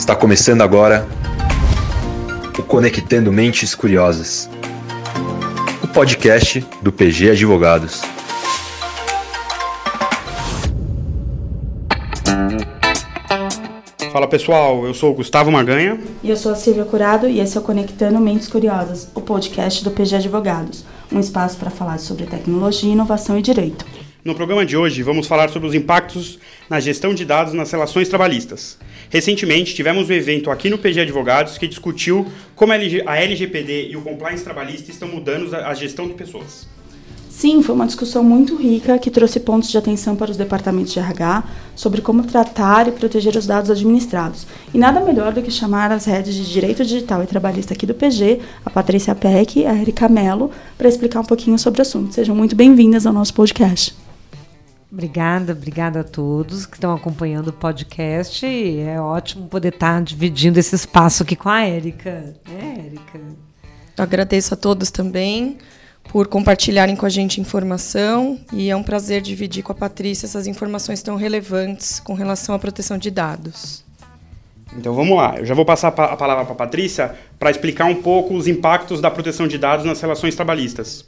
Está começando agora o Conectando Mentes Curiosas, o podcast do PG Advogados. Fala pessoal, eu sou o Gustavo Maganha. E eu sou a Silvia Curado e esse é o Conectando Mentes Curiosas, o podcast do PG Advogados, um espaço para falar sobre tecnologia, inovação e direito. No programa de hoje, vamos falar sobre os impactos na gestão de dados nas relações trabalhistas. Recentemente, tivemos um evento aqui no PG Advogados que discutiu como a LGPD e o compliance trabalhista estão mudando a gestão de pessoas. Sim, foi uma discussão muito rica que trouxe pontos de atenção para os departamentos de RH sobre como tratar e proteger os dados administrados. E nada melhor do que chamar as redes de Direito Digital e Trabalhista aqui do PG, a Patrícia Peck e a Erika Mello, para explicar um pouquinho sobre o assunto. Sejam muito bem-vindas ao nosso podcast. Obrigada, obrigada a todos que estão acompanhando o podcast. É ótimo poder estar dividindo esse espaço aqui com a Érica. Né, Érica? Eu agradeço a todos também por compartilharem com a gente informação e é um prazer dividir com a Patrícia essas informações tão relevantes com relação à proteção de dados. Então vamos lá, eu já vou passar a palavra para a Patrícia para explicar um pouco os impactos da proteção de dados nas relações trabalhistas.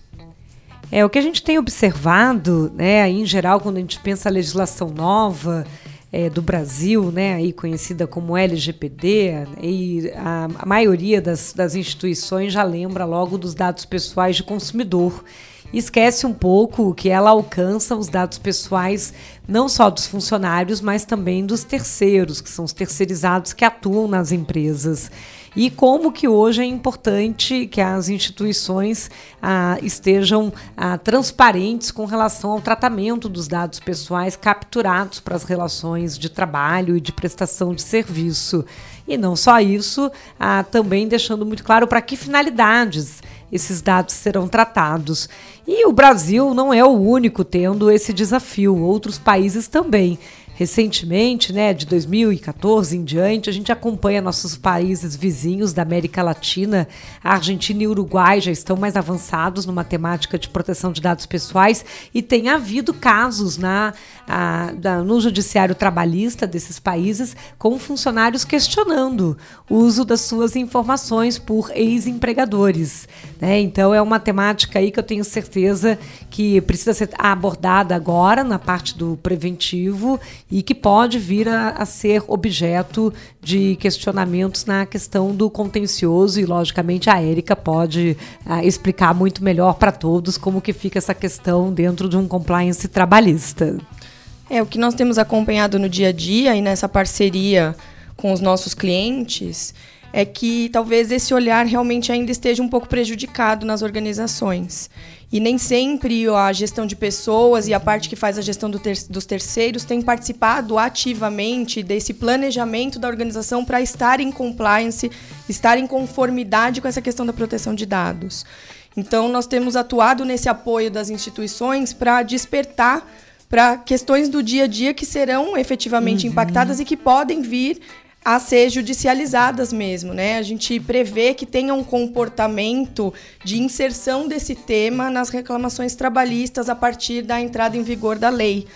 É, o que a gente tem observado, né, em geral, quando a gente pensa a legislação nova é, do Brasil, né, aí conhecida como LGPD, e a, a maioria das, das instituições já lembra logo dos dados pessoais de consumidor. Esquece um pouco que ela alcança os dados pessoais não só dos funcionários, mas também dos terceiros, que são os terceirizados que atuam nas empresas e como que hoje é importante que as instituições ah, estejam ah, transparentes com relação ao tratamento dos dados pessoais capturados para as relações de trabalho e de prestação de serviço. E não só isso, ah, também deixando muito claro para que finalidades esses dados serão tratados. E o Brasil não é o único tendo esse desafio, outros países também recentemente, né, de 2014 em diante, a gente acompanha nossos países vizinhos da América Latina. A Argentina e o Uruguai já estão mais avançados numa temática de proteção de dados pessoais e tem havido casos na, a, da, no judiciário trabalhista desses países com funcionários questionando o uso das suas informações por ex-empregadores. Né? Então é uma temática aí que eu tenho certeza que precisa ser abordada agora na parte do preventivo e que pode vir a, a ser objeto de questionamentos na questão do contencioso e, logicamente, a Érica pode a, explicar muito melhor para todos como que fica essa questão dentro de um compliance trabalhista. É, o que nós temos acompanhado no dia a dia e nessa parceria com os nossos clientes é que talvez esse olhar realmente ainda esteja um pouco prejudicado nas organizações. E nem sempre a gestão de pessoas e a parte que faz a gestão do ter dos terceiros tem participado ativamente desse planejamento da organização para estar em compliance, estar em conformidade com essa questão da proteção de dados. Então, nós temos atuado nesse apoio das instituições para despertar para questões do dia a dia que serão efetivamente uhum. impactadas e que podem vir a ser judicializadas mesmo, né? A gente prevê que tenha um comportamento de inserção desse tema nas reclamações trabalhistas a partir da entrada em vigor da lei.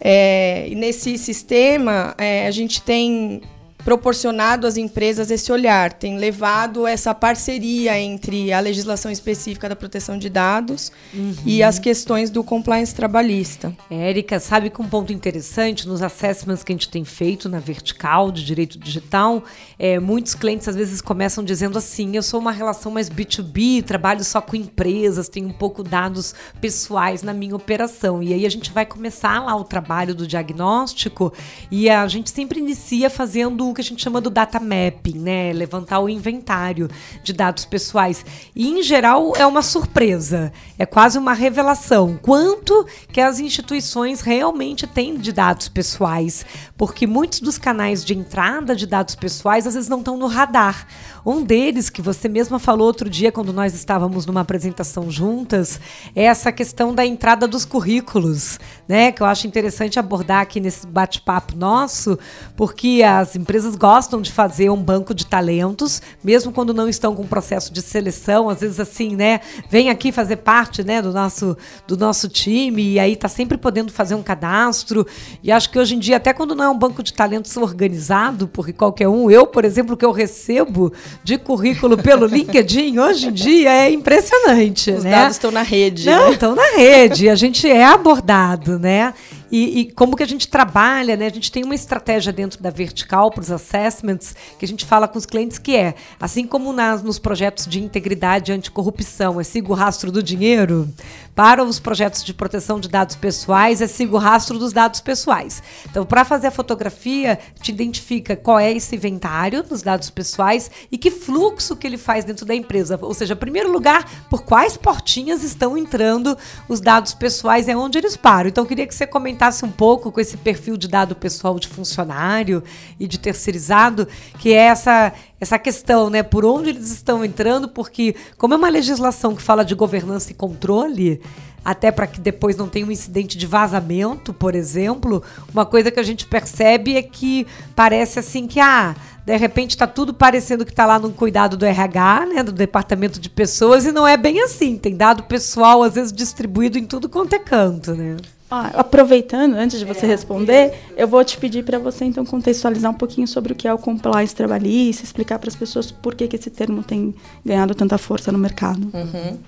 É, nesse sistema, é, a gente tem proporcionado às empresas esse olhar, tem levado essa parceria entre a legislação específica da proteção de dados uhum. e as questões do compliance trabalhista. Érica, sabe que um ponto interessante nos assessments que a gente tem feito na vertical de direito digital, é, muitos clientes às vezes começam dizendo assim: eu sou uma relação mais B2B, trabalho só com empresas, tenho um pouco dados pessoais na minha operação. E aí a gente vai começar lá o trabalho do diagnóstico e a gente sempre inicia fazendo o que a gente chama do data mapping, né? Levantar o inventário de dados pessoais. E, em geral, é uma surpresa. É quase uma revelação. Quanto que as instituições realmente têm de dados pessoais. Porque muitos dos canais de entrada de dados pessoais, às vezes, não estão no radar. Um deles, que você mesma falou outro dia, quando nós estávamos numa apresentação juntas, é essa questão da entrada dos currículos, né? Que eu acho interessante abordar aqui nesse bate-papo nosso, porque as empresas vezes gostam de fazer um banco de talentos, mesmo quando não estão com processo de seleção, às vezes assim, né? Vem aqui fazer parte, né, do nosso do nosso time e aí tá sempre podendo fazer um cadastro. E acho que hoje em dia, até quando não é um banco de talentos organizado, porque qualquer um, eu, por exemplo, que eu recebo de currículo pelo LinkedIn hoje em dia é impressionante, Os né? dados estão na rede. Não, né? estão na rede. A gente é abordado, né? E, e, como que a gente trabalha, né? A gente tem uma estratégia dentro da vertical para os assessments que a gente fala com os clientes que é, assim como nas, nos projetos de integridade e anticorrupção, é siga o rastro do dinheiro, para os projetos de proteção de dados pessoais, é siga o rastro dos dados pessoais. Então, para fazer a fotografia, te identifica qual é esse inventário dos dados pessoais e que fluxo que ele faz dentro da empresa. Ou seja, primeiro lugar, por quais portinhas estão entrando os dados pessoais, é onde eles param. Então, eu queria que você comentasse comentasse um pouco com esse perfil de dado pessoal de funcionário e de terceirizado, que é essa, essa questão, né? Por onde eles estão entrando, porque, como é uma legislação que fala de governança e controle, até para que depois não tenha um incidente de vazamento, por exemplo, uma coisa que a gente percebe é que parece assim que ah, de repente está tudo parecendo que está lá no cuidado do RH, né, do departamento de pessoas, e não é bem assim. Tem dado pessoal às vezes distribuído em tudo quanto é canto, né? Ah, aproveitando, antes de você responder, eu vou te pedir para você então contextualizar um pouquinho sobre o que é o compliance trabalhista, explicar para as pessoas por que, que esse termo tem ganhado tanta força no mercado. Uhum.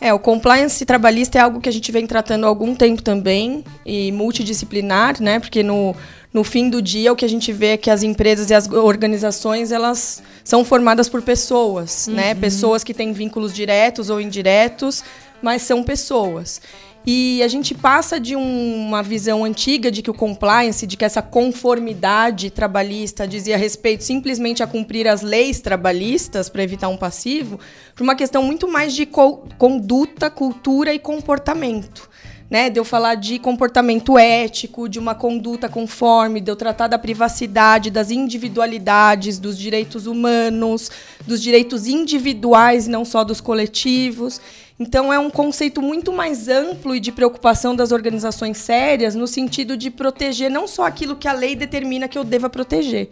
É, o compliance trabalhista é algo que a gente vem tratando há algum tempo também e multidisciplinar, né? Porque no, no fim do dia o que a gente vê é que as empresas e as organizações elas são formadas por pessoas, né? uhum. né? Pessoas que têm vínculos diretos ou indiretos, mas são pessoas. E a gente passa de um, uma visão antiga de que o compliance, de que essa conformidade trabalhista dizia respeito simplesmente a cumprir as leis trabalhistas para evitar um passivo, para uma questão muito mais de co conduta, cultura e comportamento. Né, de eu falar de comportamento ético, de uma conduta conforme, de eu tratar da privacidade, das individualidades, dos direitos humanos, dos direitos individuais, não só dos coletivos. Então, é um conceito muito mais amplo e de preocupação das organizações sérias, no sentido de proteger não só aquilo que a lei determina que eu deva proteger.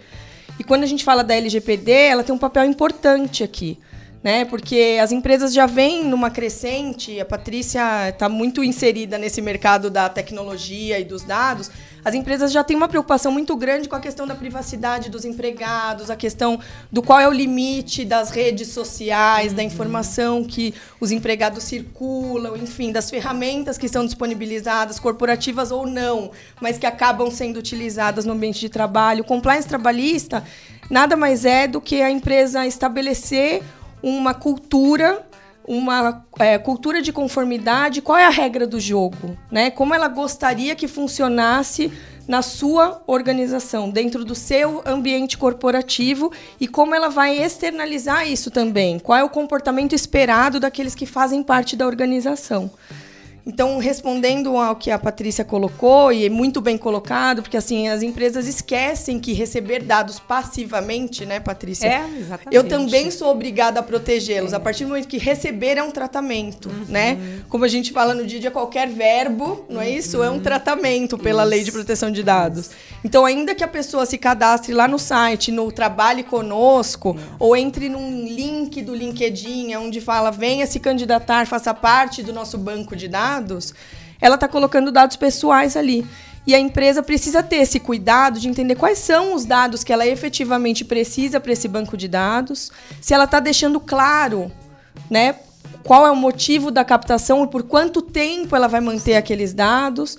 E quando a gente fala da LGPD, ela tem um papel importante aqui né? Porque as empresas já vêm numa crescente, a Patrícia está muito inserida nesse mercado da tecnologia e dos dados. As empresas já têm uma preocupação muito grande com a questão da privacidade dos empregados, a questão do qual é o limite das redes sociais, uhum. da informação que os empregados circulam, enfim, das ferramentas que são disponibilizadas, corporativas ou não, mas que acabam sendo utilizadas no ambiente de trabalho. O compliance trabalhista nada mais é do que a empresa estabelecer uma cultura uma é, cultura de conformidade, qual é a regra do jogo, né? Como ela gostaria que funcionasse na sua organização, dentro do seu ambiente corporativo e como ela vai externalizar isso também. Qual é o comportamento esperado daqueles que fazem parte da organização? Então, respondendo ao que a Patrícia colocou, e é muito bem colocado, porque assim, as empresas esquecem que receber dados passivamente, né, Patrícia? É, exatamente. Eu também sou obrigada a protegê-los, é. a partir do momento que receber é um tratamento, uhum. né? Como a gente fala no dia a dia, qualquer verbo, não é isso? Uhum. É um tratamento pela isso. lei de proteção de dados. Então, ainda que a pessoa se cadastre lá no site, no Trabalhe Conosco, é. ou entre num link do LinkedIn, onde fala venha se candidatar, faça parte do nosso banco de dados, dados, ela está colocando dados pessoais ali. E a empresa precisa ter esse cuidado de entender quais são os dados que ela efetivamente precisa para esse banco de dados, se ela está deixando claro, né, qual é o motivo da captação e por quanto tempo ela vai manter aqueles dados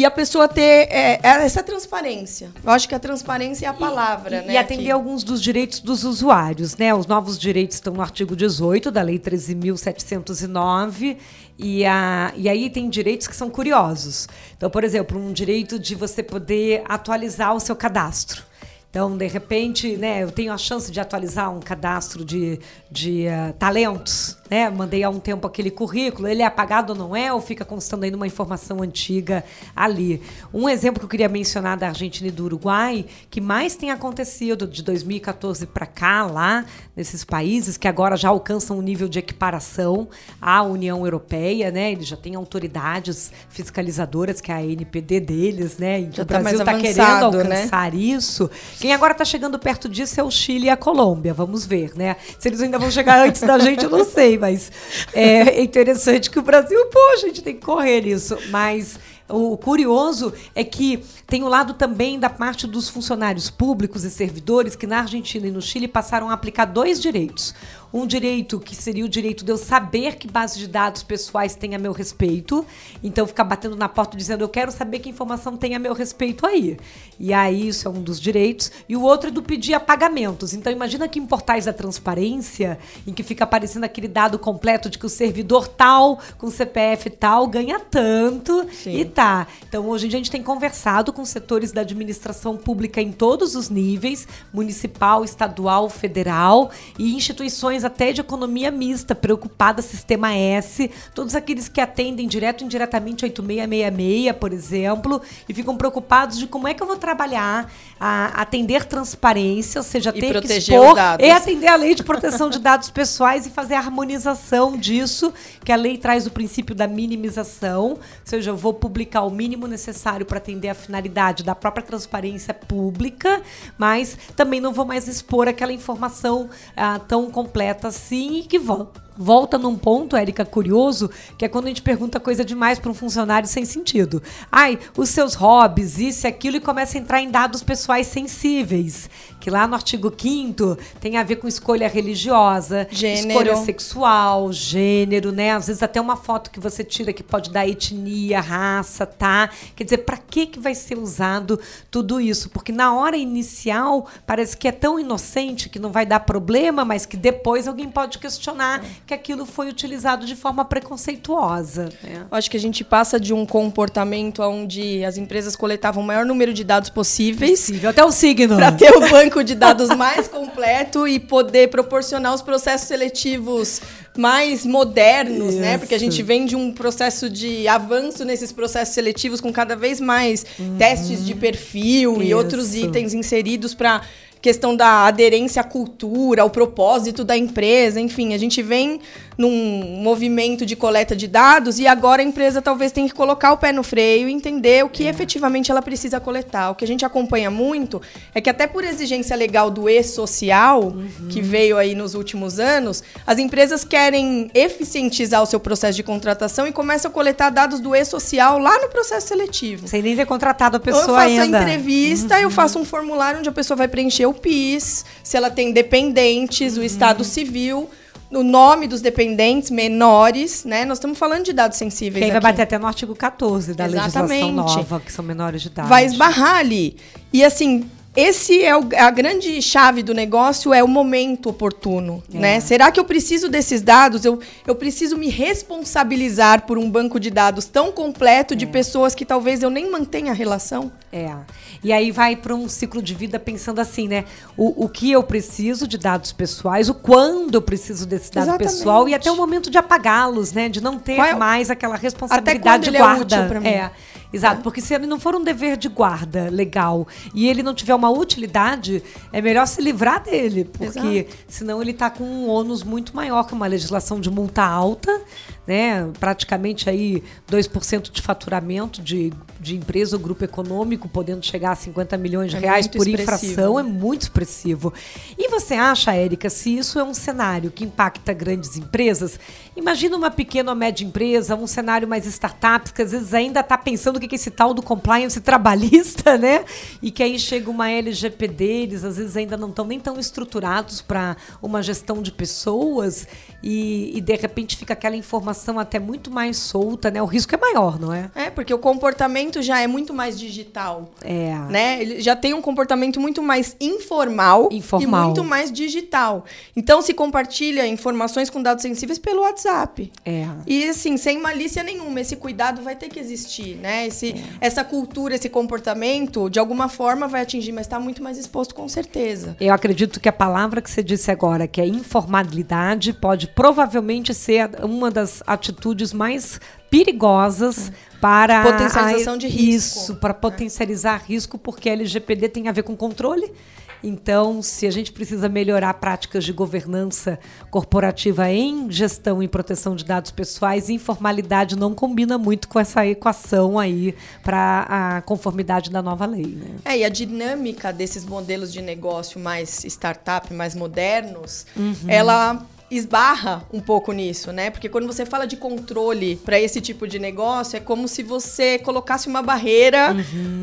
e a pessoa ter é, é, essa transparência. Eu acho que a transparência é a palavra, e, né? E atender alguns dos direitos dos usuários, né? Os novos direitos estão no artigo 18 da Lei 13.709 e, a, e aí tem direitos que são curiosos. Então, por exemplo, um direito de você poder atualizar o seu cadastro. Então, de repente, né, eu tenho a chance de atualizar um cadastro de, de uh, talentos, né? Mandei há um tempo aquele currículo, ele é apagado ou não é, ou fica constando ainda uma informação antiga ali. Um exemplo que eu queria mencionar da Argentina e do Uruguai, que mais tem acontecido de 2014 para cá, lá nesses países, que agora já alcançam um nível de equiparação à União Europeia, né? Eles já têm autoridades fiscalizadoras, que é a NPD deles, né? E já o tá Brasil está querendo né? alcançar né? isso Quem agora está chegando perto disso é o Chile e a Colômbia. Vamos ver, né? Se eles ainda vão chegar antes da gente, eu não sei, mas é interessante que o Brasil, pô, a gente tem que correr nisso. Mas o curioso é que tem o lado também da parte dos funcionários públicos e servidores que na Argentina e no Chile passaram a aplicar dois direitos um direito que seria o direito de eu saber que base de dados pessoais tem a meu respeito. Então, ficar batendo na porta dizendo eu quero saber que informação tem a meu respeito aí. E aí, isso é um dos direitos. E o outro é do pedir apagamentos. Então, imagina que em portais da transparência, em que fica aparecendo aquele dado completo de que o servidor tal, com CPF tal, ganha tanto Sim. e Então, hoje em dia, a gente tem conversado com setores da administração pública em todos os níveis municipal, estadual, federal e instituições até de economia mista, preocupada Sistema S, todos aqueles que atendem direto e indiretamente 8666, por exemplo, e ficam preocupados de como é que eu vou trabalhar a atender transparência, ou seja, e ter que expor e atender a lei de proteção de dados pessoais e fazer a harmonização disso, que a lei traz o princípio da minimização, ou seja, eu vou publicar o mínimo necessário para atender a finalidade da própria transparência pública, mas também não vou mais expor aquela informação ah, tão completa assim que volta volta num ponto, Érica, curioso, que é quando a gente pergunta coisa demais para um funcionário sem sentido. Ai, os seus hobbies, isso e aquilo, e começa a entrar em dados pessoais sensíveis, que lá no artigo 5 tem a ver com escolha religiosa, gênero. escolha sexual, gênero, né? Às vezes até uma foto que você tira que pode dar etnia, raça, tá? Quer dizer, para que que vai ser usado tudo isso? Porque na hora inicial parece que é tão inocente que não vai dar problema, mas que depois alguém pode questionar que aquilo foi utilizado de forma preconceituosa. Né? Acho que a gente passa de um comportamento onde as empresas coletavam o maior número de dados possíveis. Possível, até o signo. Para ter o banco de dados mais completo e poder proporcionar os processos seletivos mais modernos, Isso. né? Porque a gente vem de um processo de avanço nesses processos seletivos com cada vez mais uhum. testes de perfil Isso. e outros itens inseridos para questão da aderência à cultura, ao propósito da empresa, enfim, a gente vem num movimento de coleta de dados e agora a empresa talvez tenha que colocar o pé no freio e entender o que é. efetivamente ela precisa coletar. O que a gente acompanha muito é que até por exigência legal do e-social, uhum. que veio aí nos últimos anos, as empresas querem eficientizar o seu processo de contratação e começam a coletar dados do e-social lá no processo seletivo. Sem nem ter contratado a pessoa Eu faço ainda. a entrevista, uhum. eu faço um formulário onde a pessoa vai preencher o PIS, se ela tem dependentes, uhum. o estado civil o nome dos dependentes menores, né? Nós estamos falando de dados sensíveis. Que aí vai bater até no artigo 14 da Exatamente. legislação nova, que são menores de idade. Vai esbarrar ali. E assim, esse é o, a grande chave do negócio é o momento oportuno, é. né? Será que eu preciso desses dados? Eu, eu preciso me responsabilizar por um banco de dados tão completo é. de pessoas que talvez eu nem mantenha a relação? É. E aí vai para um ciclo de vida pensando assim, né? O, o que eu preciso de dados pessoais, o quando eu preciso desse dado Exatamente. pessoal e até o momento de apagá-los, né? De não ter é mais aquela responsabilidade de guarda. É, é. Exato, é. porque se ele não for um dever de guarda legal e ele não tiver uma utilidade, é melhor se livrar dele, porque Exato. senão ele está com um ônus muito maior que uma legislação de multa alta, né? Praticamente aí 2% de faturamento de, de empresa ou grupo econômico, podendo chegar a 50 milhões de é reais por infração, é muito expressivo. E você acha, Érica, se isso é um cenário que impacta grandes empresas, imagina uma pequena ou média empresa, um cenário mais startups, que às vezes ainda está pensando o que é esse tal do compliance trabalhista, né? E que aí chega uma LGPD, eles às vezes ainda não estão nem tão estruturados para uma gestão de pessoas e, e de repente fica aquela informação até muito mais solta, né? O risco é maior, não é? É, porque o comportamento já é muito mais digital. É. Né? Ele já tem um comportamento muito mais informal, informal. e muito mais digital. Então se compartilha informações com dados sensíveis pelo WhatsApp. É. E assim, sem malícia nenhuma, esse cuidado vai ter que existir, né? Esse, é. Essa cultura, esse comportamento, de alguma forma vai atingir, mas está muito mais exposto com certeza. Eu acredito que a palavra que você disse agora, que é informalidade, pode provavelmente ser uma das atitudes mais perigosas para Potencialização de risco. Isso, para potencializar risco, porque a LGPD tem a ver com controle. Então, se a gente precisa melhorar práticas de governança corporativa em gestão e proteção de dados pessoais, informalidade não combina muito com essa equação aí para a conformidade da nova lei. Né? É, e a dinâmica desses modelos de negócio mais startup, mais modernos, ela esbarra um pouco nisso, né? Porque quando você fala de controle para esse tipo de negócio, é como se você colocasse uma barreira,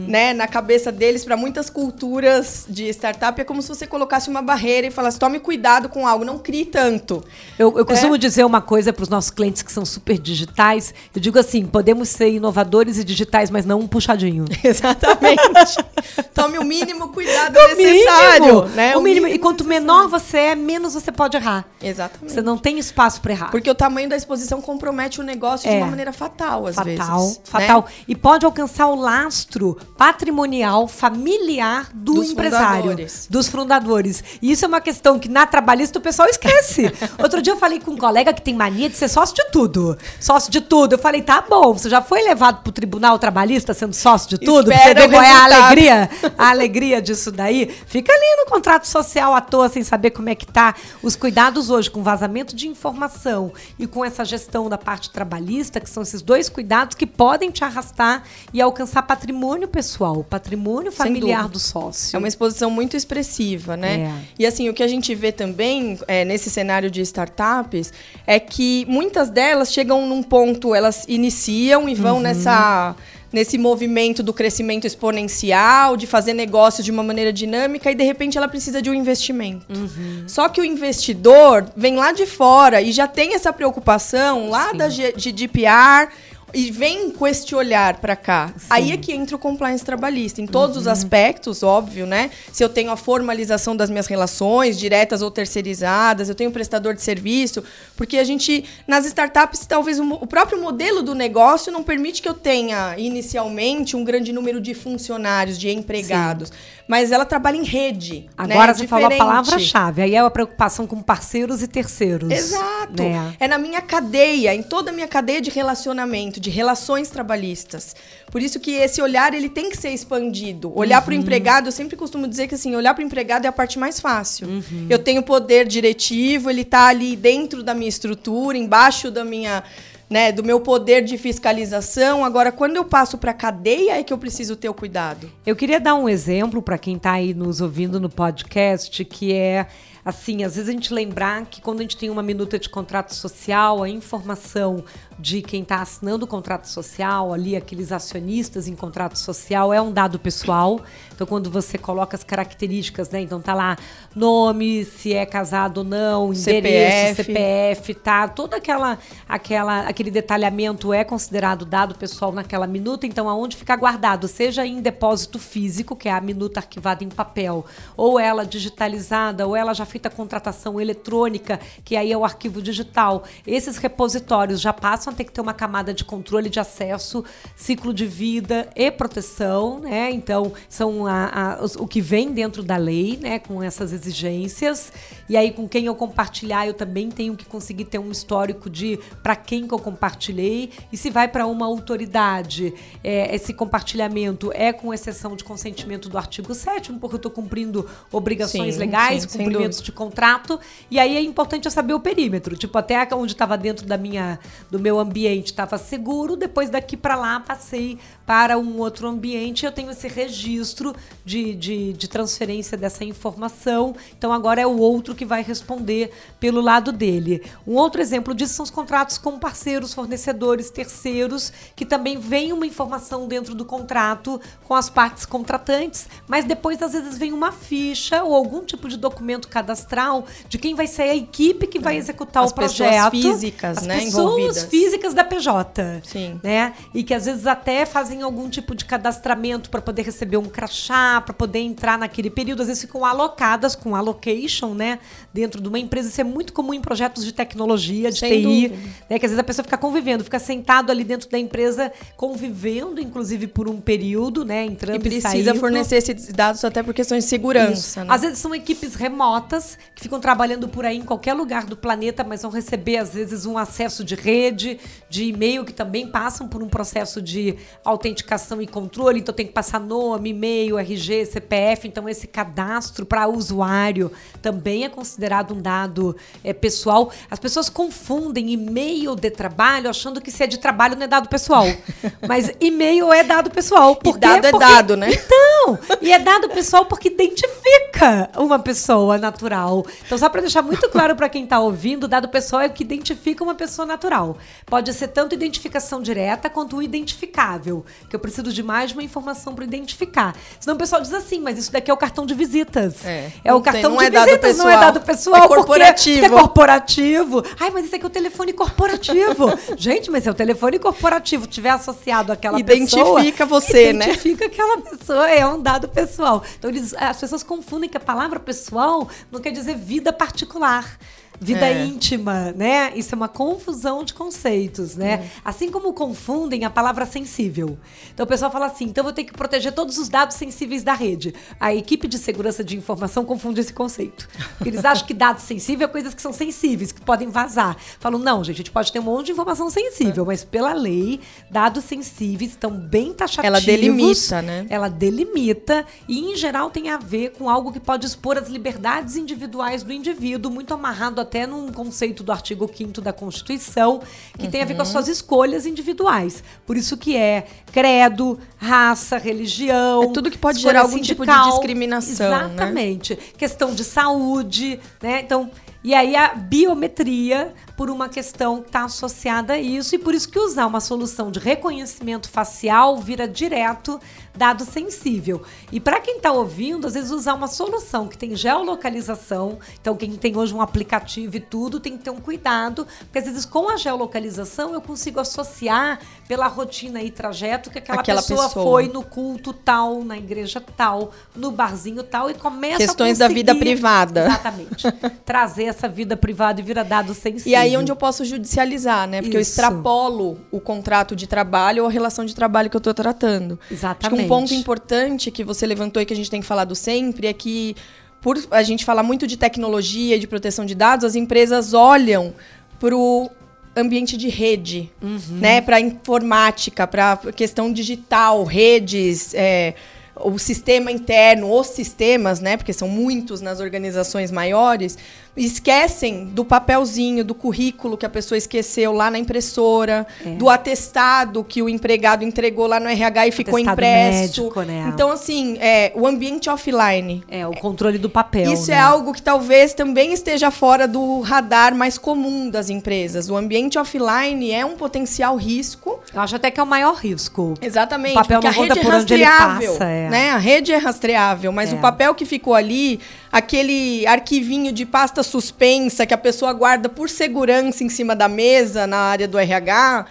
né, na cabeça deles para muitas culturas de startup, é como se você colocasse uma barreira e falasse: "Tome cuidado com algo, não crie tanto". Eu, eu costumo É. dizer uma coisa para os nossos clientes que são super digitais. Eu digo assim: podemos ser inovadores e digitais, mas não um puxadinho. Exatamente. Tome o mínimo cuidado necessário, mínimo, né? o mínimo. E quanto menor você é, menos você pode errar. Exatamente. Você não tem espaço para errar. Porque o tamanho da exposição compromete o negócio de É. uma maneira fatal, às fatal, vezes. né? fatal. E pode alcançar o lastro patrimonial, familiar do Dos empresário, fundadores. dos fundadores. E isso é uma questão que na trabalhista o pessoal esquece. Outro dia eu falei com um colega que tem mania de ser sócio de tudo. Sócio de tudo. Eu falei, tá bom, você já foi levado pro tribunal trabalhista sendo sócio de tudo? Pra você Espera ver o qual é a alegria, a alegria disso daí. Fica ali no contrato social à toa, sem saber como é que tá. Os cuidados hoje com vazamento de informação e com essa gestão da parte trabalhista, que são esses dois cuidados que podem te arrastar e alcançar patrimônio pessoal, patrimônio familiar do sócio. É uma exposição muito expressiva, né? É. E assim, o que a gente vê também é, nesse cenário de startups é que muitas delas chegam num ponto, elas iniciam e Uhum. vão nessa nesse movimento do crescimento exponencial, de fazer negócios de uma maneira dinâmica e de repente ela precisa de um investimento. Uhum. Só que o investidor vem lá de fora e já tem essa preocupação lá da G- GDPR e vem com este olhar para cá. Aí é que entra o compliance trabalhista, em todos Uhum. os aspectos, óbvio, né? Se eu tenho a formalização das minhas relações, diretas ou terceirizadas, eu tenho um prestador de serviço, porque a gente, nas startups, talvez o, próprio modelo do negócio não permite que eu tenha, inicialmente, um grande número de funcionários, de empregados. Mas ela trabalha em rede. Agora né? você falou a palavra-chave. Aí é a preocupação com parceiros e terceiros. Exato. né? É na minha cadeia, em toda a minha cadeia de relacionamento, de relações trabalhistas. Por isso que esse olhar ele tem que ser expandido. Olhar Uhum. para o empregado, eu sempre costumo dizer que assim, olhar para o empregado é a parte mais fácil. Uhum. Eu tenho poder diretivo, ele está ali dentro da minha estrutura, embaixo da minha né, do meu poder de fiscalização. Agora, quando eu passo para a cadeia, é que eu preciso ter o cuidado. Eu queria dar um exemplo para quem está aí nos ouvindo no podcast, que é assim, às vezes a gente lembrar que quando a gente tem uma minuta de contrato social, a informação de quem está assinando o contrato social, ali aqueles acionistas em contrato social, é um dado pessoal. Então, quando você coloca as características, né? Então tá lá nome, se é casado ou não, endereço, CPF. CPF, tá? Todo aquela, aquela, aquele detalhamento é considerado dado pessoal naquela minuta. Então, aonde fica guardado, seja em depósito físico, que é a minuta arquivada em papel, ou ela digitalizada, ou ela já feita a contratação eletrônica, que aí é o arquivo digital. Esses repositórios já passam a ter que ter uma camada de controle de acesso, ciclo de vida e proteção, né? Então, são a- a- o que vem dentro da lei, né? Com essas exigências. E aí, com quem eu compartilhar, eu também tenho que conseguir ter um histórico de para quem que eu compartilhei. E se vai para uma autoridade, é, esse compartilhamento é com exceção de consentimento do artigo 7 porque eu estou cumprindo obrigações Sim, legais, sim, cumprimentos de contrato. E aí é importante eu saber o perímetro. Tipo, até onde estava dentro da minha, do meu ambiente estava seguro, depois daqui para lá passei para um outro ambiente. Eu tenho esse registro de, de, de transferência dessa informação. Então agora é o outro que vai responder pelo lado dele. Um outro exemplo disso são os contratos com parceiros, fornecedores, terceiros, que também vem uma informação dentro do contrato com as partes contratantes, mas depois às vezes vem uma ficha ou algum tipo de documento cadastral de quem vai ser a equipe que vai executar As o pessoas projeto. físicas, as né, pessoas envolvidas. físicas da PJ. Sim. Né? E que às vezes até fazem algum tipo de cadastramento para poder receber um crachá, para poder entrar naquele período, às vezes ficam alocadas com allocation, né, dentro de uma empresa. Isso é muito comum em projetos de tecnologia, de Sem TI, dúvida. né, que às vezes a pessoa fica convivendo, fica sentado ali dentro da empresa, convivendo, inclusive por um período, né, entrando E e, precisa saindo. fornecer esses dados até por questões de segurança. Né? Às vezes são equipes remotas, que ficam trabalhando por aí em qualquer lugar do planeta, mas vão receber, às vezes, um acesso de rede, de e-mail, que também passam por um processo de autenticação e controle. Então, tem que passar nome, e-mail, RG, CPF. Então, esse cadastro para usuário também é considerado um dado é, pessoal. As pessoas confundem e-mail de trabalho achando que se é de trabalho não é dado pessoal. Mas e-mail é dado pessoal. Por e dado quê? é porque... dado, né? Então, e é dado pessoal porque identifica uma pessoa natural. Então, só para deixar muito claro para quem está ouvindo, dado pessoal é o que identifica uma pessoa natural. Pode ser tanto identificação direta quanto identificável, que eu preciso de mais uma informação para identificar. Senão o pessoal diz assim, mas isso daqui é o cartão de visitas. É, é o tem, cartão não de é visitas, pessoal. não é dado pessoal. É corporativo. Porque é corporativo. Ai, mas isso aqui é o telefone corporativo. Gente, mas se é o telefone corporativo tiver associado àquela pessoa... Identifica você, né? Identifica aquela pessoa, é um dado pessoal. Então, eles, as pessoas confundem que a palavra pessoal não quer dizer vida particular vida É. íntima, né? Isso é uma confusão de conceitos, né? Assim como confundem a palavra sensível. Então o pessoal fala assim: então eu vou ter que proteger todos os dados sensíveis da rede. A equipe de segurança de informação confunde esse conceito. Eles acham que dados sensíveis é coisas que são sensíveis, que podem vazar. Falam, não, gente, a gente pode ter um monte de informação sensível, mas pela lei, dados sensíveis estão bem taxativos. Ela delimita, né? Ela delimita e, em geral, tem a ver com algo que pode expor as liberdades individuais do indivíduo, muito amarrado até num conceito do artigo 5 da Constituição, que tem a ver com as suas escolhas individuais. Por isso que é credo, raça, religião. É tudo que pode gerar algum tipo de sindical. discriminação, né? Exatamente. Questão de saúde, né? Então, e aí a biometria, por uma questão que está associada a isso, e por isso que usar uma solução de reconhecimento facial vira direto dado sensível. E para quem está ouvindo, às vezes usar uma solução que tem geolocalização, então quem tem hoje um aplicativo e tudo, tem que ter um cuidado, porque às vezes com a geolocalização eu consigo associar pela rotina e trajeto que aquela, Aquela pessoa, pessoa. foi no culto tal, na igreja tal, no barzinho tal, e começa Questões a da vida privada. Exatamente. Trazer essa vida privada e vira dado sensível. E aí onde eu posso judicializar, né? Porque eu Isso. extrapolo o contrato de trabalho ou a relação de trabalho que eu estou tratando. Exatamente. Um ponto importante que você levantou e que a gente tem falado sempre é que, por a gente falar muito de tecnologia e de proteção de dados, as empresas olham para o ambiente de rede, né? Para informática, para questão digital, redes, é, o sistema interno, os sistemas, né? Porque são muitos nas organizações maiores, esquecem do papelzinho, do currículo que a pessoa esqueceu lá na impressora, É. do atestado que o empregado entregou lá no RH e ficou Atestado impresso. médico, né? Então, assim, é, o ambiente offline. É, o controle do papel. Isso né? é algo que talvez também esteja fora do radar mais comum das empresas. O ambiente offline é um potencial risco. Eu acho até que é o maior risco. Exatamente. O papel porque não a rede é por ele rastreável. passa, é. né? A rede é rastreável, mas É. o papel que ficou ali, aquele arquivinho de pasta suspensa que a pessoa guarda por segurança em cima da mesa na área do RH.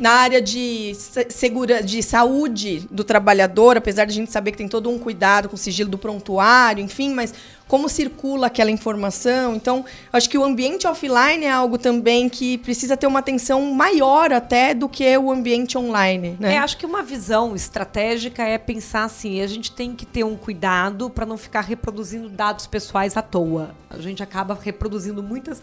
Na área de, se- segura, de saúde do trabalhador, apesar de a gente saber que tem todo um cuidado com o sigilo do prontuário, enfim, mas como circula aquela informação. Então, acho que o ambiente offline é algo também que precisa ter uma atenção maior até do que o ambiente online. Né? É, acho que uma visão estratégica é pensar assim, a gente tem que ter um cuidado para não ficar reproduzindo dados pessoais à toa. A gente acaba reproduzindo muitas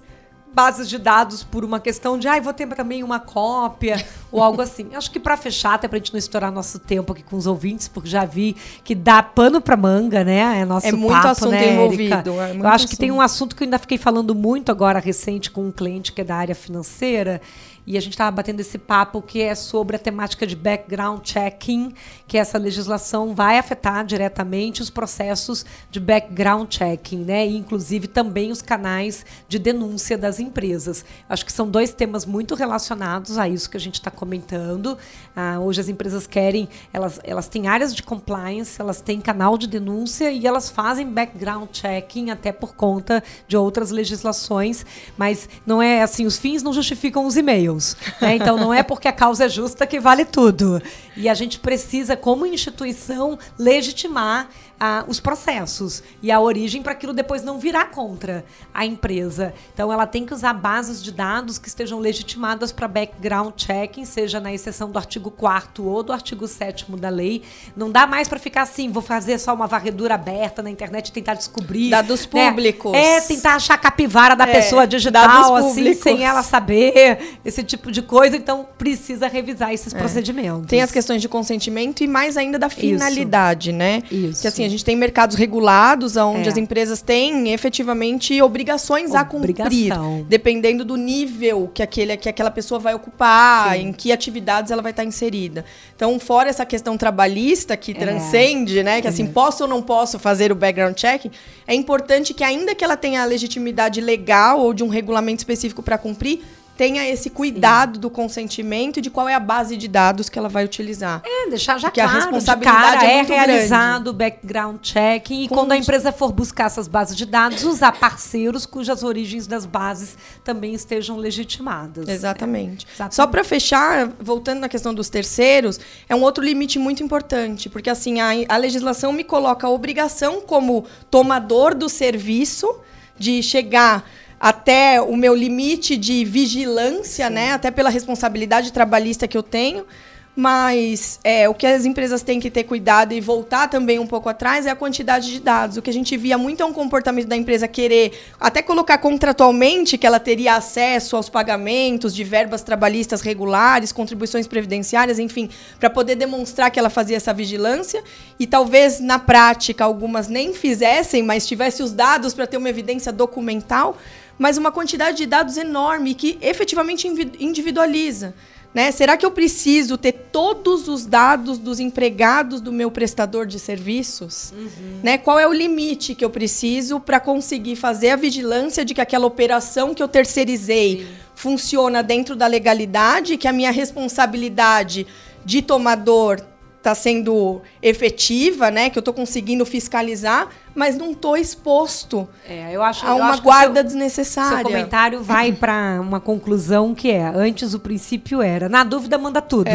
bases de dados por uma questão de, ai, vou ter também uma cópia ou algo assim. Acho que para fechar, até pra gente não estourar nosso tempo aqui com os ouvintes, porque já vi que dá pano para manga, né? É nosso É muito papo, assunto né, envolvido, é muito Eu acho que tem assunto. um assunto que eu ainda fiquei falando muito agora recente com um cliente que é da área financeira e a gente estava batendo esse papo que é sobre a temática de background checking, que essa legislação vai afetar diretamente os processos de background checking, né? E inclusive também os canais de denúncia das empresas. Acho que são dois temas muito relacionados a isso que a gente está comentando. Ah, hoje as empresas querem, elas, elas têm áreas de compliance, elas têm canal de denúncia e elas fazem background checking até por conta de outras legislações, mas não é assim, os fins não justificam os e-mails. Né? Então não é porque a causa é justa que vale tudo. E a gente precisa, como instituição, legitimar a, os processos e a origem para aquilo depois não virar contra a empresa. Então, ela tem que usar bases de dados que estejam legitimadas para background checking, seja na exceção do artigo 4 ou do artigo 7 da lei. Não dá mais para ficar assim, vou fazer só uma varredura aberta na internet e tentar descobrir. Dados né? públicos. É, tentar achar a capivara da É, pessoa digital, assim, sem ela saber, esse tipo de coisa. Então, precisa revisar esses procedimentos. Tem as questões de consentimento e mais ainda da finalidade, né? Isso. Que assim, a gente tem mercados regulados onde É. as empresas têm efetivamente obrigações a cumprir, Obrigação. dependendo do nível que, aquele, que aquela pessoa vai ocupar, Sim. em que atividades ela vai estar inserida. Então, fora essa questão trabalhista que transcende, né? Que assim, posso ou não posso fazer o background check, é importante que ainda que ela tenha a legitimidade legal ou de um regulamento específico para cumprir, tenha esse cuidado do consentimento e de qual é a base de dados que ela vai utilizar. É, deixar já Porque a claro, responsabilidade de cara, é é, muito realizado o background checking e Com quando a empresa for buscar essas bases de dados, usar parceiros cujas origens das bases também estejam legitimadas. Exatamente. exatamente. Só para fechar, voltando na questão dos terceiros, é um outro limite muito importante, porque assim a, a legislação me coloca a obrigação como tomador do serviço de chegar até o meu limite de vigilância, né? Até pela responsabilidade trabalhista que eu tenho. Mas é, o que as empresas têm que ter cuidado e voltar também um pouco atrás é a quantidade de dados. O que a gente via muito é um comportamento da empresa querer até colocar contratualmente que ela teria acesso aos pagamentos de verbas trabalhistas regulares, contribuições previdenciárias, enfim, para poder demonstrar que ela fazia essa vigilância e talvez na prática algumas nem fizessem, mas tivesse os dados para ter uma evidência documental, mas uma quantidade de dados enorme que efetivamente individualiza. Né? Será que eu preciso ter todos os dados dos empregados do meu prestador de serviços? Né? Qual é o limite que eu preciso para conseguir fazer a vigilância de que aquela operação que eu terceirizei funciona dentro da legalidade, que a minha responsabilidade de tomador está sendo efetiva, né? Que eu estou conseguindo fiscalizar, mas não estou exposto É, eu acho, a uma guarda seu- desnecessária. Seu comentário vai para uma conclusão que é: antes o princípio era, na dúvida manda tudo.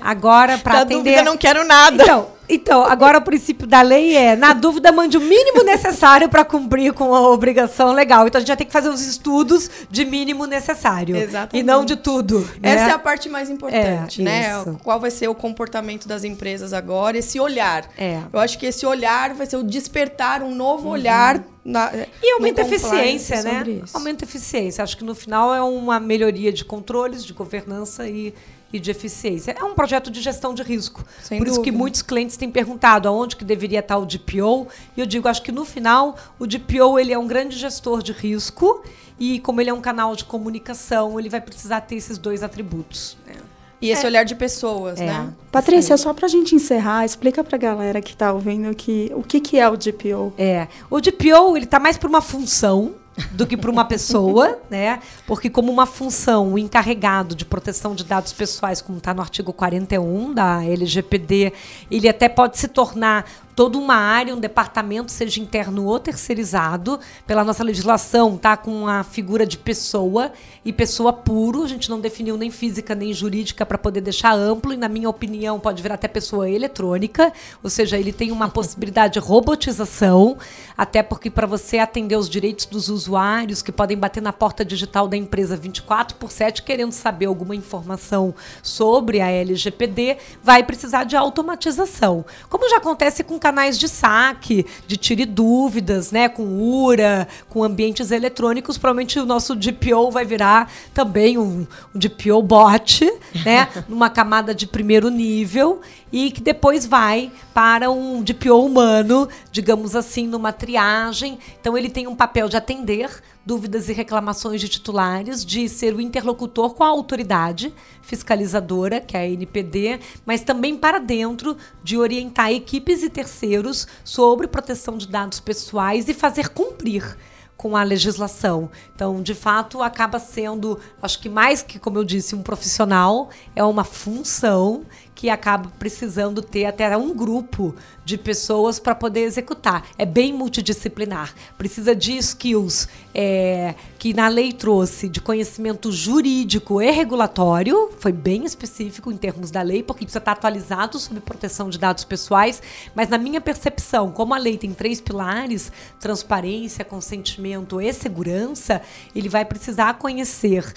Agora para atender dúvida, não quero nada. Então, então, agora o princípio da lei é, na dúvida, mande o mínimo necessário para cumprir com a obrigação legal. Então a gente já tem que fazer os estudos de mínimo necessário. Exatamente. E não de tudo. Essa né? é a parte mais importante, É, né? isso. Qual vai ser o comportamento das empresas agora, esse olhar. É. Eu acho que esse olhar vai ser o despertar um novo olhar na, Uhum. E aumenta a eficiência, né? Aumenta a eficiência. Acho que no final é uma melhoria de controles, de governança e, e de eficiência. É um projeto de gestão de risco. Sem Por isso que dúvida. muitos clientes têm perguntado aonde que deveria estar o DPO. E eu digo, acho que no final o DPO ele é um grande gestor de risco e como ele é um canal de comunicação, ele vai precisar ter esses dois atributos. né? E esse olhar de pessoas, É. né? Patrícia, só pra gente encerrar, explica pra galera que tá ouvindo que, o que, que é o DPO. É. O DPO, ele tá mais para uma função do que para uma pessoa, né? Porque como uma função, o encarregado de proteção de dados pessoais, como está no artigo 41 da LGPD, ele até pode se tornar toda uma área, um departamento, seja interno ou terceirizado, pela nossa legislação, tá? Com a figura de pessoa e pessoa puro, a gente não definiu nem física nem jurídica para poder deixar amplo. E na minha opinião pode virar até pessoa eletrônica, ou seja, ele tem uma possibilidade de robotização, até porque para você atender os direitos dos usuários que podem bater na porta digital da empresa 24 por 7 querendo saber alguma informação sobre a LGPD, vai precisar de automatização. Como já acontece com canais de saque, de tire dúvidas, né, com URA, com ambientes eletrônicos, provavelmente o nosso DPO vai virar também um, um DPO bot, né, numa camada de primeiro nível e que depois vai para um DPO humano, digamos assim, numa triagem. Então ele tem um papel de atender dúvidas e reclamações de titulares, de ser o interlocutor com a autoridade fiscalizadora, que é a NPD, mas também para dentro de orientar equipes e terceiros sobre proteção de dados pessoais e fazer cumprir com a legislação. Então, de fato, acaba sendo, acho que mais que, como eu disse, um profissional, é uma função que acaba precisando ter até um grupo de pessoas para poder executar. É bem multidisciplinar. Precisa de skills é, que na lei trouxe de conhecimento jurídico e regulatório, foi bem específico em termos da lei, porque precisa estar atualizado sobre proteção de dados pessoais, mas na minha percepção, como a lei tem três pilares, transparência, consentimento e segurança, ele vai precisar conhecer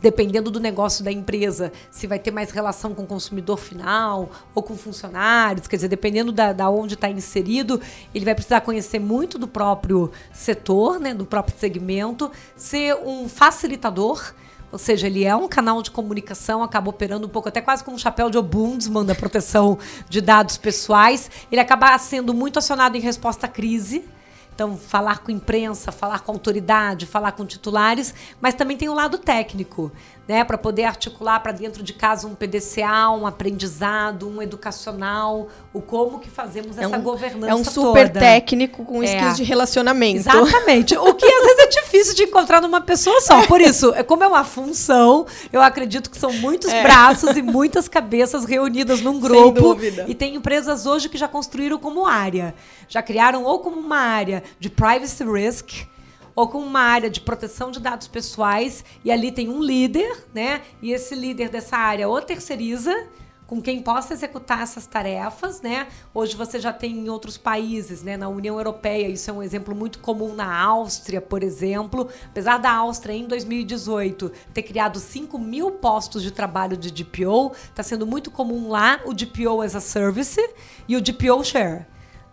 dependendo do negócio da empresa, se vai ter mais relação com o consumidor final ou com funcionários, quer dizer, dependendo da, da onde está inserido, ele vai precisar conhecer muito do próprio setor, né, do próprio segmento, ser um facilitador. Ou seja, ele é um canal de comunicação, acaba operando um pouco até quase como um chapéu de Obundsman da proteção de dados pessoais. Ele acaba sendo muito acionado em resposta à crise então, falar com imprensa, falar com autoridade, falar com titulares, mas também tem o lado técnico, né, para poder articular para dentro de casa um PDCA, um aprendizado, um educacional, o como que fazemos é essa um, governança É um super toda. técnico com É. skills de relacionamento. Exatamente. O que às vezes é difícil de encontrar numa pessoa só. Por isso, é como é uma função, eu acredito que são muitos É. braços e muitas cabeças reunidas num grupo. dúvida. E tem empresas hoje que já construíram como área. Já criaram ou como uma área de privacy risk ou como uma área de proteção de dados pessoais e ali tem um líder, né? E esse líder dessa área ou terceiriza com quem possa executar essas tarefas, né? Hoje você já tem em outros países, né? Na União Europeia, isso é um exemplo muito comum na Áustria, por exemplo. Apesar da Áustria, em 2018, ter criado 5 mil postos de trabalho de DPO, está sendo muito comum lá o DPO as a Service e o DPO Share.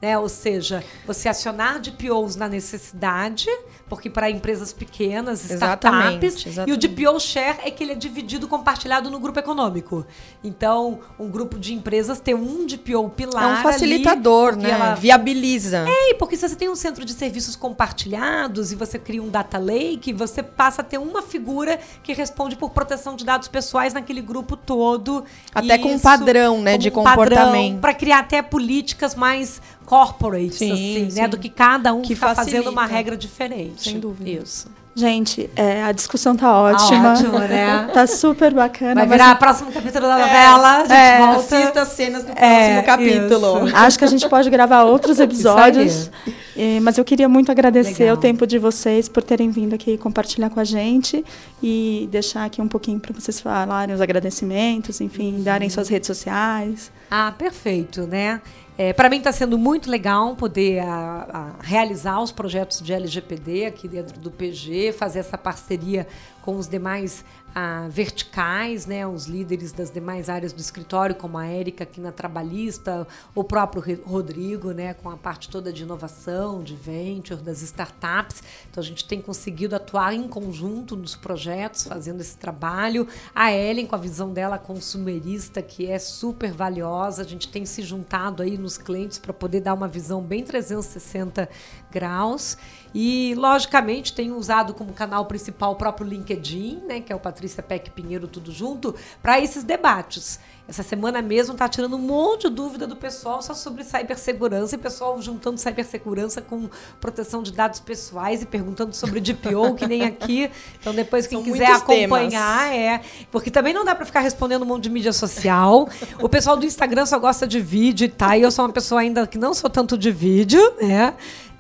Né? Ou seja, você acionar DPOs na necessidade, porque para empresas pequenas, Exatamente, startups, e o exatamente. DPO Share é que ele é dividido, compartilhado no grupo econômico. Então, um grupo de empresas tem um DPO pilar É um facilitador, ali, né? ela- Viabiliza. É, porque se você tem um centro de serviços compartilhados e você cria um data lake, você passa a ter uma figura que responde por proteção de dados pessoais naquele grupo todo. Até com um padrão, né, de um comportamento. Para criar até políticas mais corporate, Sim, assim, sim. né? Do que cada um Que ficar fazendo uma regra diferente. Sem dúvida. Isso. Gente, é, a discussão tá ótima. ótimo, né? Tá super bacana. Vai mas virar o próximo capítulo da novela. a gente é, volta. Assista as cenas do É, próximo capítulo. isso. Acho que a gente pode gravar outros episódios. Eh, mas eu queria muito agradecer Legal. o tempo de vocês por terem vindo aqui compartilhar com a gente e deixar aqui um pouquinho para vocês falarem os agradecimentos, enfim, darem suas redes sociais. Ah, perfeito, né? É, para mim está sendo muito legal poder a- a realizar os projetos de LGPD aqui dentro do PG, fazer essa parceria com os demais ah, verticais, né, os líderes das demais áreas do escritório, como a Érica aqui na Trabalhista, o próprio Rodrigo, né, com a parte toda de inovação, de venture, das startups. Então a gente tem conseguido atuar em conjunto nos projetos, fazendo esse trabalho. A Ellen, com a visão dela consumerista, que é super valiosa, a gente tem se juntado aí nos clientes para poder dar uma visão bem 360 graus. E, logicamente, tenho usado como canal principal o próprio LinkedIn, né, que é o Patrícia Peck Pinheiro Tudo Junto, para esses debates. Essa semana mesmo tá tirando um monte de dúvida do pessoal só sobre cibersegurança e pessoal juntando cibersegurança com proteção de dados pessoais e perguntando sobre DPO, que nem aqui. Então, depois, quem São quiser acompanhar, é. Porque também não dá para ficar respondendo um monte de mídia social. O pessoal do Instagram só gosta de vídeo e tá. E eu sou uma pessoa ainda que não sou tanto de vídeo, né?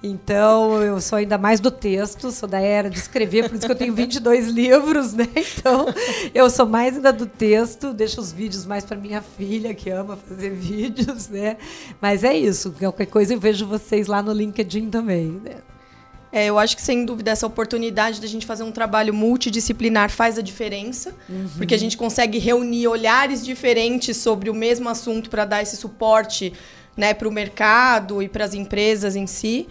Então, eu sou ainda mais do texto, sou da era de escrever, por isso que eu tenho 22 livros, né? Então, eu sou mais ainda do texto, deixo os vídeos mais para minha filha, que ama fazer vídeos, né? Mas é isso, qualquer coisa eu vejo vocês lá no LinkedIn também, né? É, eu acho que, sem dúvida, essa oportunidade da gente fazer um trabalho multidisciplinar faz a diferença, porque a gente consegue reunir olhares diferentes sobre o mesmo assunto para dar esse suporte né, para o mercado e para as empresas em si.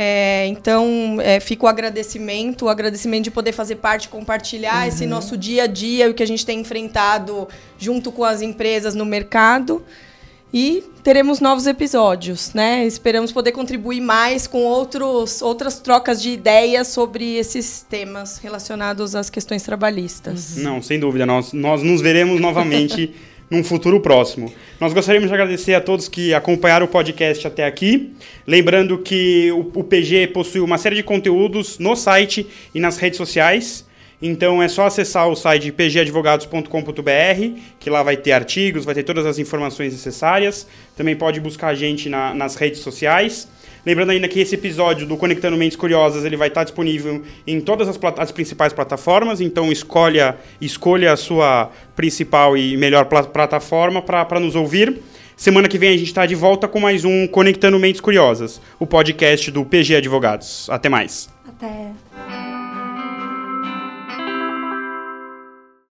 É, então, é, fica o agradecimento, o agradecimento de poder fazer parte, compartilhar esse nosso dia a dia, o que a gente tem enfrentado junto com as empresas no mercado. E teremos novos episódios, né? Esperamos poder contribuir mais com outros, outras trocas de ideias sobre esses temas relacionados às questões trabalhistas. Não, sem dúvida. Nós, nós nos veremos novamente num futuro próximo. Nós gostaríamos de agradecer a todos que acompanharam o podcast até aqui. Lembrando que o, o PG possui uma série de conteúdos no site e nas redes sociais. Então é só acessar o site pgadvogados.com.br, que lá vai ter artigos, vai ter todas as informações necessárias. Também pode buscar a gente na, nas redes sociais. Lembrando ainda que esse episódio do Conectando Mentes Curiosas ele vai estar disponível em todas as, as principais plataformas, então escolha, escolha a sua principal e melhor plataforma para nos ouvir. Semana que vem a gente está de volta com mais um Conectando Mentes Curiosas, o podcast do PG Advogados. Até mais. Até.